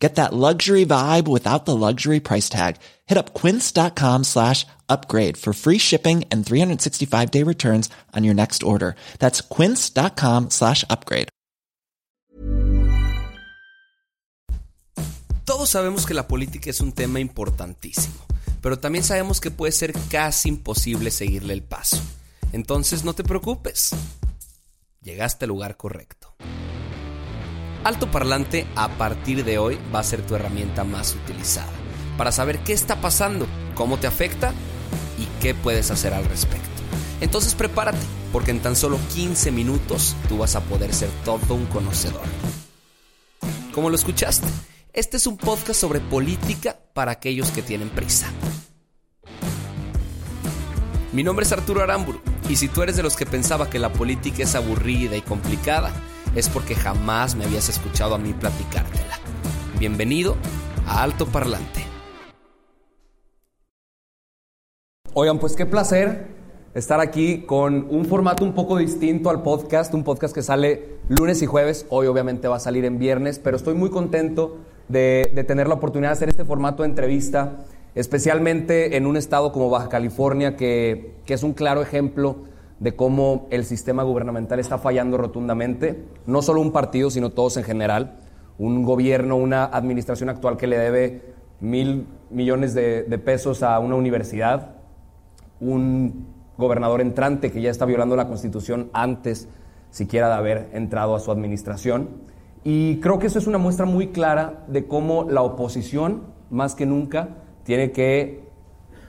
Get that luxury vibe without the luxury price tag. Hit up quince.com slash upgrade for free shipping and 365 day returns on your next order. That's quince.com slash upgrade. Todos sabemos que la política es un tema importantísimo, pero también sabemos que puede ser casi imposible seguirle el paso. Entonces no te preocupes. Llegaste al lugar correcto. Alto Parlante a partir de hoy va a ser tu herramienta más utilizada para saber qué está pasando, cómo te afecta y qué puedes hacer al respecto. Entonces prepárate, porque en tan solo 15 minutos tú vas a poder ser todo un conocedor. Como lo escuchaste, este es un podcast sobre política para aquellos que tienen prisa. Mi nombre es Arturo Aramburu y si tú eres de los que pensaba que la política es aburrida y complicada, es porque jamás me habías escuchado a mí platicártela. Bienvenido a Alto Parlante. Oigan, pues qué placer estar aquí con un formato un poco distinto al podcast, un podcast que sale lunes y jueves, hoy obviamente va a salir en viernes, pero estoy muy contento de, tener la oportunidad de hacer este formato de entrevista, especialmente en un estado como Baja California, que, que es un claro ejemplo de cómo el sistema gubernamental está fallando rotundamente, no solo un partido, sino todos en general, un gobierno, una administración actual que le debe mil millones de, pesos a una universidad, un gobernador entrante que ya está violando la constitución antes siquiera de haber entrado a su administración. Y creo que eso es una muestra muy clara de cómo la oposición, más que nunca, tiene que,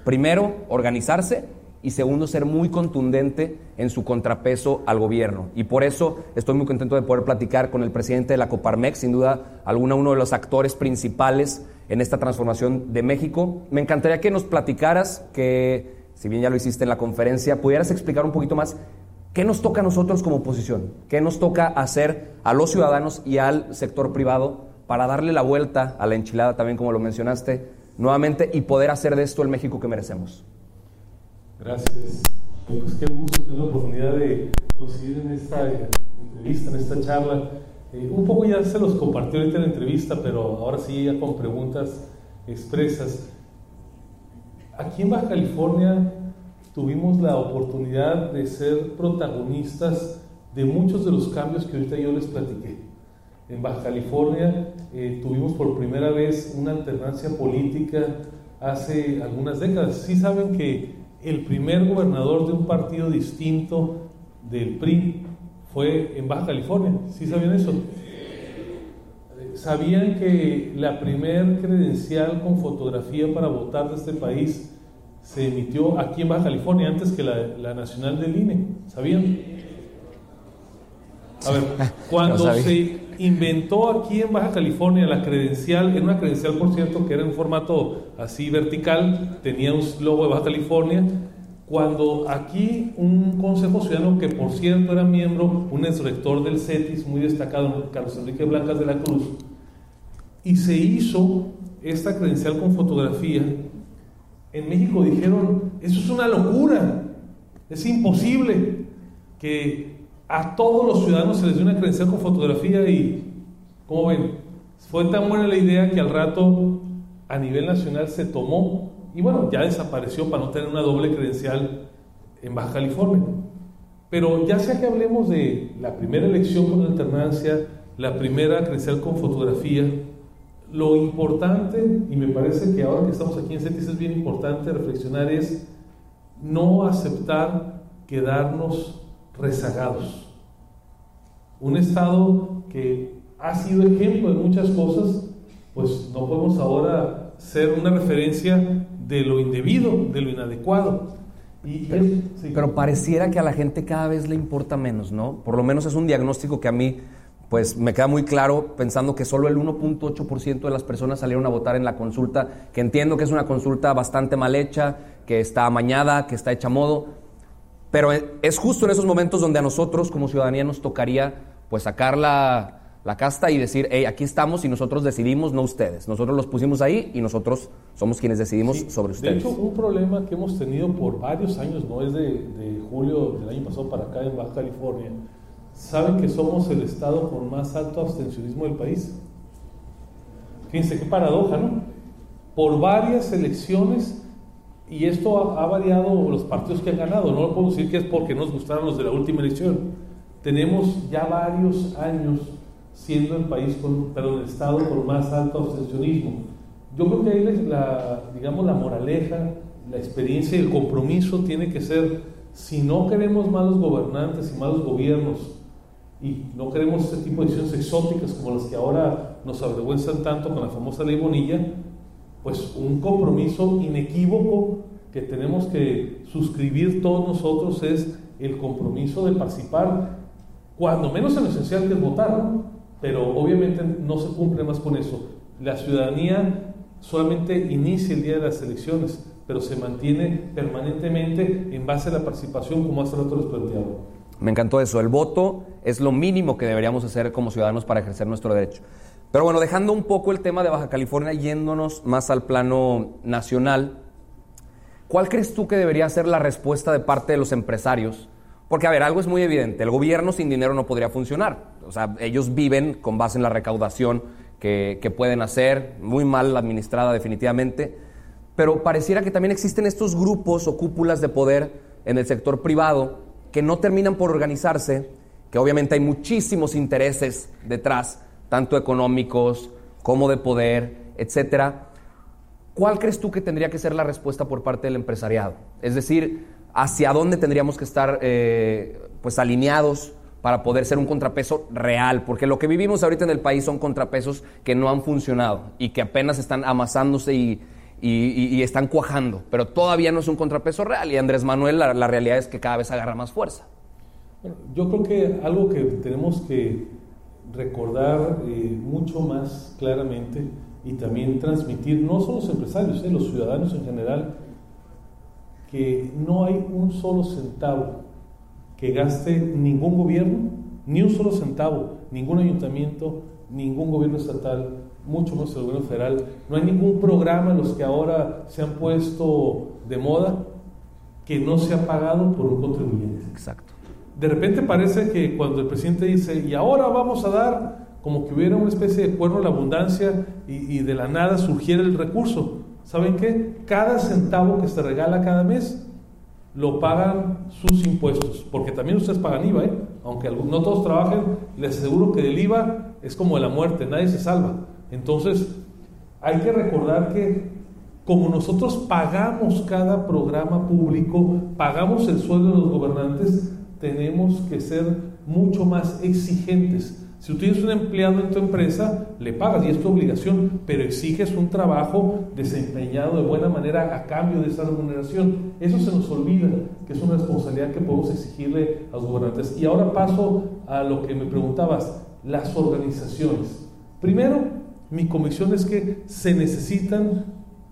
primero, organizarse y segundo, ser muy contundente en su contrapeso al gobierno. Y por eso estoy muy contento de poder platicar con el presidente de la Coparmex, sin duda alguna uno de los actores principales en esta transformación de México. Me encantaría que nos platicaras, que si bien ya lo hiciste en la conferencia, pudieras explicar un poquito más qué nos toca a nosotros como oposición, qué nos toca hacer a los ciudadanos y al sector privado para darle la vuelta a la enchilada, también como lo mencionaste, nuevamente, y poder hacer de esto el México que merecemos. Gracias. Pues qué gusto tener la oportunidad de coincidir en esta entrevista, en esta charla. Eh, un poco ya se los compartió ahorita en la entrevista, pero ahora sí ya con preguntas expresas. Aquí en Baja California tuvimos la oportunidad de ser protagonistas de muchos de los cambios que ahorita yo les platiqué. En Baja California eh, tuvimos por primera vez una alternancia política hace algunas décadas. Sí saben que el primer gobernador de un partido distinto del PRI fue en Baja California. ¿Sí sabían eso? ¿Sabían que la primer credencial con fotografía para votar de este país se emitió aquí en Baja California antes que la, nacional del INE? ¿Sabían? A ver, cuando se inventó aquí en Baja California la credencial, era una credencial por cierto que era en formato así vertical, tenía un logo de Baja California, cuando aquí un consejo ciudadano que por cierto era miembro, un ex rector del CETIS muy destacado, Carlos Enrique Blancas de la Cruz, y se hizo esta credencial con fotografía, en México dijeron, eso es una locura, es imposible que a todos los ciudadanos se les dé una credencial con fotografía y, ¿cómo ven? Fue tan buena la idea que al rato a nivel nacional se tomó y bueno, ya desapareció para no tener una doble credencial en Baja California. Pero ya sea que hablemos de la primera elección con alternancia, la primera credencial con fotografía, lo importante, y me parece que ahora que estamos aquí en CETIS es bien importante reflexionar, es no aceptar quedarnos rezagados. Un Estado que ha sido ejemplo de muchas cosas, pues no podemos ahora ser una referencia de lo indebido, de lo inadecuado. Y pero, pareciera que a la gente cada vez le importa menos, ¿no? Por lo menos es un diagnóstico que a mí pues me queda muy claro pensando que solo el 1.8% de las personas salieron a votar en la consulta, que entiendo que es una consulta bastante mal hecha, que está amañada, que está hecha a modo, Pero es justo en esos momentos donde a nosotros como ciudadanía nos tocaría pues sacar la, la casta y decir, hey, aquí estamos y nosotros decidimos, no ustedes. Nosotros los pusimos ahí y nosotros somos quienes decidimos sobre ustedes. De hecho, un problema que hemos tenido por varios años, no es de, de, julio del año pasado para acá en Baja California, saben que somos el estado con más alto abstencionismo del país. Fíjense qué paradoja, ¿no? Por varias elecciones, y esto ha, ha variado los partidos que han ganado, no lo puedo decir que es porque nos gustaron los de la última elección. Tenemos ya varios años siendo el país con, perdón, el estado con más alto abstencionismo. Yo creo que ahí la, digamos, la moraleja, la experiencia y el compromiso tiene que ser, si no queremos malos gobernantes y malos gobiernos, y no queremos ese tipo de decisiones exóticas como las que ahora nos avergüenzan tanto con la famosa ley Bonilla, pues un compromiso inequívoco que tenemos que suscribir todos nosotros es el compromiso de participar, cuando menos en lo esencial que es votar, pero obviamente no se cumple más con eso. La ciudadanía solamente inicia el día de las elecciones, pero se mantiene permanentemente en base a la participación, como hace rato les planteaba. Me encantó eso. El voto es lo mínimo que deberíamos hacer como ciudadanos para ejercer nuestro derecho. Pero bueno, dejando un poco el tema de Baja California, yéndonos más al plano nacional, ¿cuál crees tú que debería ser la respuesta de parte de los empresarios porque, a ver, algo es muy evidente, el gobierno sin dinero no podría funcionar. O sea, ellos viven con base en la recaudación que, pueden hacer, muy mal administrada definitivamente, pero pareciera que también existen estos grupos o cúpulas de poder en el sector privado que no terminan por organizarse, que obviamente hay muchísimos intereses detrás, tanto económicos como de poder, etcétera. ¿Cuál crees tú que tendría que ser la respuesta por parte del empresariado? Es decir, hacia dónde tendríamos que estar eh, pues alineados para poder ser un contrapeso real, porque lo que vivimos ahorita en el país son contrapesos que no han funcionado y que apenas están amasándose y, están cuajando, pero todavía no es un contrapeso real y Andrés Manuel la, realidad es que cada vez agarra más fuerza. yo creo que algo que tenemos que recordar eh, mucho más claramente y también transmitir, no solo los empresarios, eh, los ciudadanos en general, que no hay un solo centavo que gaste ningún gobierno, ni un solo centavo, ningún ayuntamiento, ningún gobierno estatal, mucho menos el gobierno federal. No hay ningún programa los que ahora se han puesto de moda que no sea pagado por un contribuyente. Exacto. De repente parece que cuando el presidente dice, y ahora vamos a dar, como que hubiera una especie de cuerno de la abundancia y, de la nada surgiera el recurso. ¿Saben qué? Cada centavo que se regala cada mes lo pagan sus impuestos, porque también ustedes pagan IVA, ¿eh? aunque no todos trabajen, les aseguro que del IVA es como de la muerte, nadie se salva. Entonces, hay que recordar que como nosotros pagamos cada programa público, pagamos el sueldo de los gobernantes, tenemos que ser mucho más exigentes si tú tienes un empleado en tu empresa, le pagas y es tu obligación, pero exiges un trabajo desempeñado de buena manera a cambio de esa remuneración. Eso se nos olvida, que es una responsabilidad que podemos exigirle a los gobernantes. Y ahora paso a lo que me preguntabas, las organizaciones. Primero, mi convicción es que se necesitan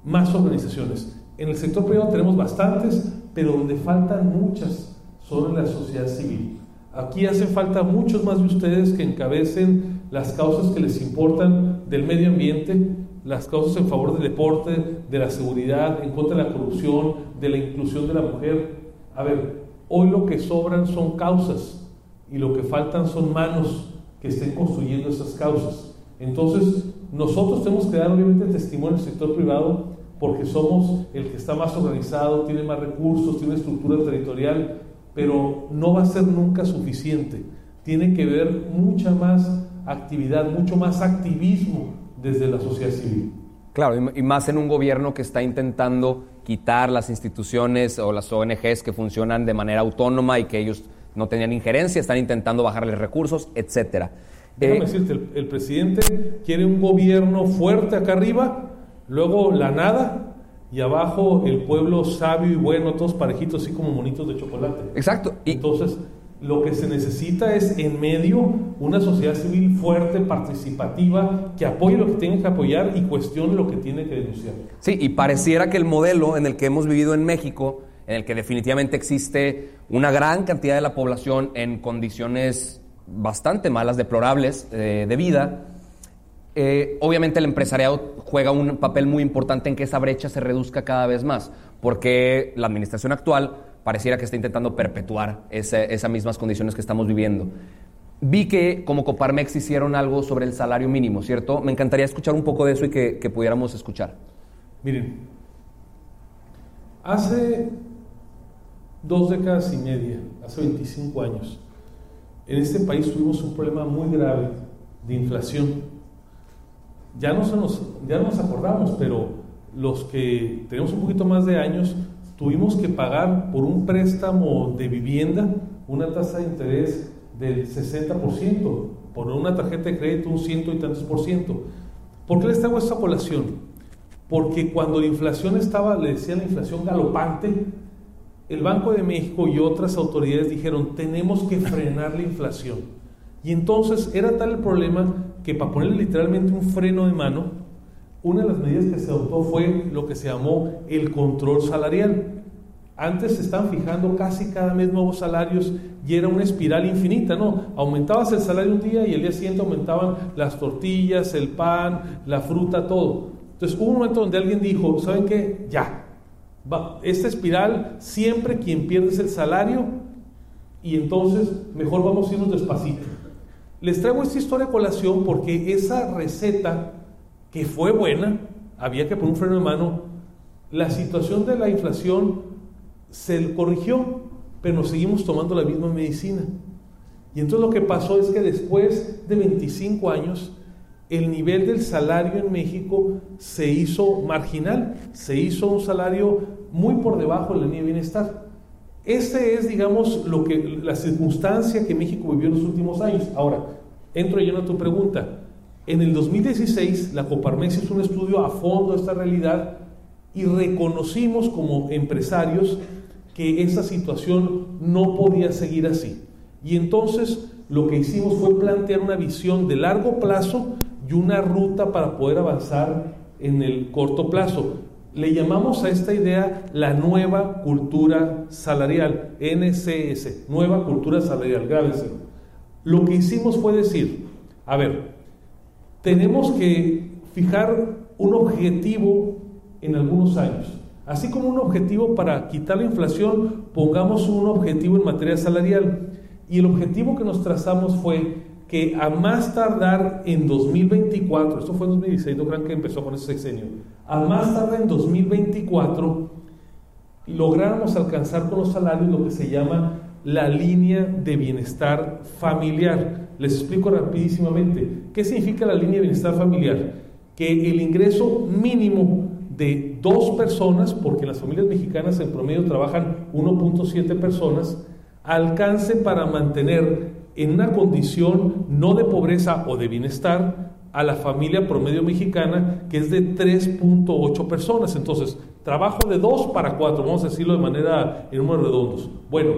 más organizaciones. En el sector privado tenemos bastantes, pero donde faltan muchas son en la sociedad civil. Aquí hace falta muchos más de ustedes que encabecen las causas que les importan del medio ambiente, las causas en favor del deporte, de la seguridad, en contra de la corrupción, de la inclusión de la mujer. A ver, hoy lo que sobran son causas y lo que faltan son manos que estén construyendo esas causas. Entonces, nosotros tenemos que dar obviamente testimonio al sector privado porque somos el que está más organizado, tiene más recursos, tiene estructura territorial pero no va a ser nunca suficiente. Tiene que haber mucha más actividad, mucho más activismo desde la sociedad civil. Claro, y más en un gobierno que está intentando quitar las instituciones o las ONGs que funcionan de manera autónoma y que ellos no tenían injerencia, están intentando bajarles recursos, etcétera. Déjame eh, decirte, el, el presidente quiere un gobierno fuerte acá arriba, luego la nada, y abajo el pueblo sabio y bueno, todos parejitos, así como monitos de chocolate. Exacto. Y Entonces, lo que se necesita es en medio una sociedad civil fuerte, participativa, que apoye lo que tiene que apoyar y cuestione lo que tiene que denunciar. Sí, y pareciera que el modelo en el que hemos vivido en México, en el que definitivamente existe una gran cantidad de la población en condiciones bastante malas, deplorables eh, de vida, eh, obviamente el empresariado juega un papel muy importante en que esa brecha se reduzca cada vez más, porque la administración actual pareciera que está intentando perpetuar esas mismas condiciones que estamos viviendo. Vi que como Coparmex hicieron algo sobre el salario mínimo, ¿cierto? Me encantaría escuchar un poco de eso y que, que pudiéramos escuchar. Miren, hace dos décadas y media, hace 25 años, en este país tuvimos un problema muy grave de inflación ya no, nos, ya nos acordamos, pero los que tenemos un poquito más de años, tuvimos que pagar por un préstamo de vivienda una tasa de interés del 60%, por una tarjeta de crédito un ciento y tantos por ciento. ¿Por qué les traigo esta población? Porque cuando la inflación estaba, le decía la inflación galopante, el Banco de México y otras autoridades dijeron, tenemos que frenar la inflación. Y entonces era tal el problema que para ponerle literalmente un freno de mano, una de las medidas que se adoptó fue lo que se llamó el control salarial. Antes se estaban fijando casi cada mes nuevos salarios y era una espiral infinita, ¿no? Aumentabas el salario un día y el día siguiente aumentaban las tortillas, el pan, la fruta, todo. Entonces hubo un momento donde alguien dijo, ¿saben qué? Ya. esta espiral, siempre quien pierde es el salario y entonces mejor vamos a irnos despacito. Les traigo esta historia a colación porque esa receta, que fue buena, había que poner un freno de mano, la situación de la inflación se corrigió, pero nos seguimos tomando la misma medicina. Y entonces lo que pasó es que después de 25 años, el nivel del salario en México se hizo marginal, se hizo un salario muy por debajo de la línea de bienestar. Esta es, digamos, lo que, la circunstancia que México vivió en los últimos años. Ahora, entro yo a tu pregunta. En el 2016, la Coparmex hizo un estudio a fondo de esta realidad y reconocimos como empresarios que esa situación no podía seguir así. Y entonces lo que hicimos fue plantear una visión de largo plazo y una ruta para poder avanzar en el corto plazo. Le llamamos a esta idea la nueva cultura salarial, NCS, nueva cultura salarial, grábenselo. Lo que hicimos fue decir, a ver, tenemos que fijar un objetivo en algunos años. Así como un objetivo para quitar la inflación, pongamos un objetivo en materia salarial. Y el objetivo que nos trazamos fue que a más tardar en 2024, esto fue en 2016, no crean que empezó con ese sexenio, a más tardar en 2024, lográramos alcanzar con los salarios lo que se llama la línea de bienestar familiar. Les explico rapidísimamente. ¿Qué significa la línea de bienestar familiar? Que el ingreso mínimo de dos personas, porque en las familias mexicanas en promedio trabajan 1.7 personas, alcance para mantener en una condición no de pobreza o de bienestar a la familia promedio mexicana, que es de 3.8 personas. Entonces, trabajo de 2 para 4, vamos a decirlo de manera en números redondos. Bueno,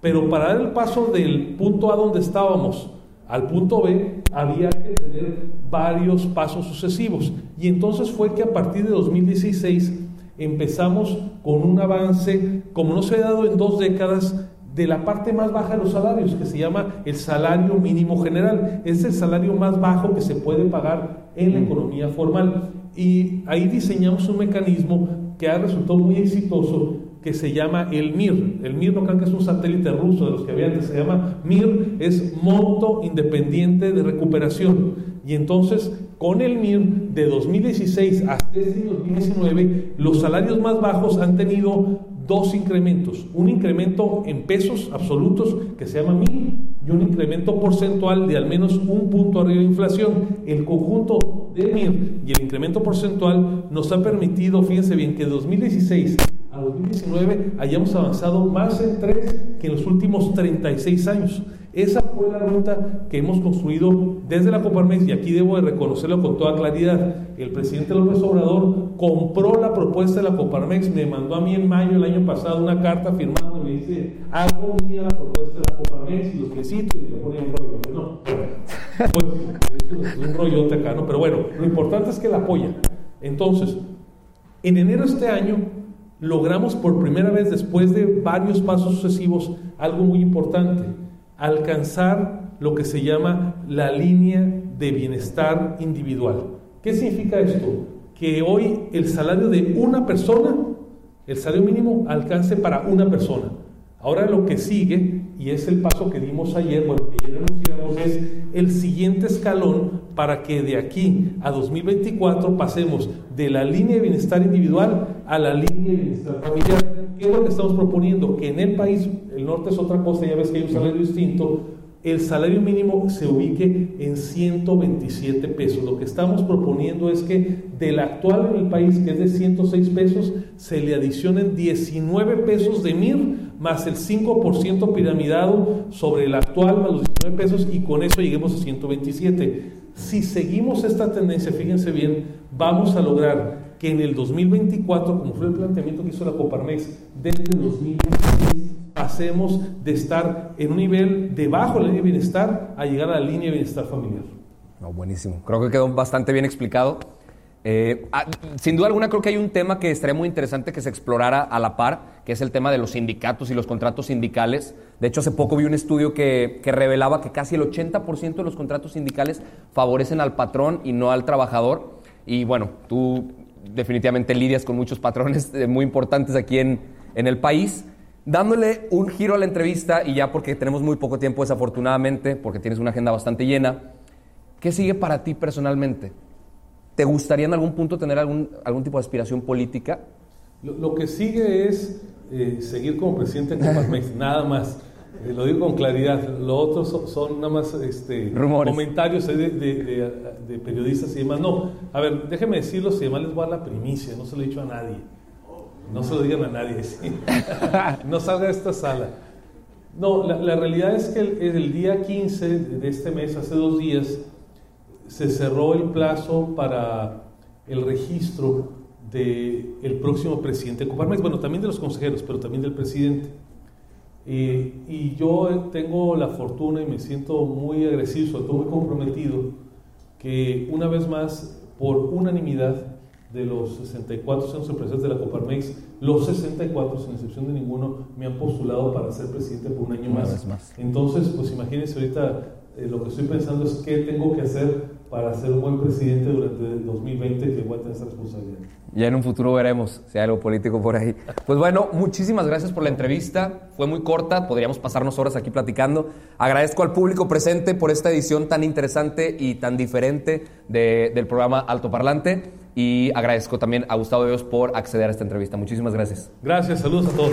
pero para dar el paso del punto A donde estábamos al punto B, había que tener varios pasos sucesivos. Y entonces fue que a partir de 2016 empezamos con un avance, como no se ha dado en dos décadas, de la parte más baja de los salarios, que se llama el salario mínimo general. Es el salario más bajo que se puede pagar en la economía formal. Y ahí diseñamos un mecanismo que ha resultado muy exitoso que se llama el MIR. El MIR no crean que es un satélite ruso de los que había antes, se llama MIR, es Monto Independiente de Recuperación. Y entonces, con el MIR de 2016 hasta 2019, este los salarios más bajos han tenido dos incrementos. Un incremento en pesos absolutos que se llama MIR y un incremento porcentual de al menos un punto arriba de inflación. El conjunto de MIR y el incremento porcentual nos ha permitido, fíjense bien, que de 2016 a 2019 hayamos avanzado más en tres que en los últimos 36 años. Esa fue la ruta que hemos construido desde la Coparmex y aquí debo de reconocerlo con toda claridad. El presidente López Obrador compró la propuesta de la Coparmex, me mandó a mí en mayo del año pasado una carta firmando me dice, hago mía la propuesta de la Coparmex y lo felicito y le pone un rollo. No, pues, es un rollote acá, ¿no? Pero bueno, lo importante es que la apoya. Entonces, en enero de este año logramos por primera vez después de varios pasos sucesivos algo muy importante, alcanzar lo que se llama la línea de bienestar individual. ¿Qué significa esto? Que hoy el salario de una persona, el salario mínimo, alcance para una persona. Ahora lo que sigue, y es el paso que dimos ayer, bueno, que ya anunciamos, es el siguiente escalón para que de aquí a 2024 pasemos de la línea de bienestar individual a la línea de bienestar familiar. ¿Qué es lo que estamos proponiendo? Que en el país, el norte es otra cosa, ya ves que hay un salario distinto, el salario mínimo se ubique en 127 pesos. Lo que estamos proponiendo es que del actual en el país, que es de 106 pesos, se le adicionen 19 pesos de MIR más el 5% piramidado sobre el actual más los 19 pesos y con eso lleguemos a 127. Si seguimos esta tendencia, fíjense bien, vamos a lograr que en el 2024, como fue el planteamiento que hizo la Coparmex, desde 2026 pasemos de estar en un nivel debajo de la línea de bienestar a llegar a la línea de bienestar familiar. No, buenísimo. Creo que quedó bastante bien explicado. Eh, ah, sin duda alguna creo que hay un tema que estaría muy interesante que se explorara a la par, que es el tema de los sindicatos y los contratos sindicales. De hecho, hace poco vi un estudio que, que revelaba que casi el 80% de los contratos sindicales favorecen al patrón y no al trabajador. Y bueno, tú definitivamente lidias con muchos patrones eh, muy importantes aquí en, en el país. Dándole un giro a la entrevista, y ya porque tenemos muy poco tiempo desafortunadamente, porque tienes una agenda bastante llena, ¿qué sigue para ti personalmente? ¿Te gustaría en algún punto tener algún, algún tipo de aspiración política? Lo, que sigue es eh, seguir como presidente de Coparmex, nada más. Eh, lo digo con claridad. Lo otro son, nada más este, comentarios de, de, de, periodistas y demás. No, a ver, déjenme decirlo, si además les voy a dar la primicia, no se lo he dicho a nadie. No se lo digan a nadie, no salga de esta sala. No, la, realidad es que el, el, día 15 de este mes, hace dos días, se cerró el plazo para el registro del el próximo presidente de Coparmex, bueno, también de los consejeros, pero también del presidente. Eh, y yo tengo la fortuna y me siento muy agresivo, sobre todo muy comprometido, que una vez más, por unanimidad, de los 64 centros empresariales de la Coparmex, los 64, sin excepción de ninguno, me han postulado para ser presidente por un año más. Entonces, pues imagínense ahorita eh, lo que estoy pensando es qué tengo que hacer para ser un buen presidente durante el 2020 que voy a tener esa responsabilidad. Ya en un futuro veremos si hay algo político por ahí. Pues bueno, muchísimas gracias por la entrevista. Fue muy corta, podríamos pasarnos horas aquí platicando. Agradezco al público presente por esta edición tan interesante y tan diferente del programa Alto Parlante. Y agradezco también a Gustavo Dios por acceder a esta entrevista. Muchísimas gracias. Gracias, saludos a todos.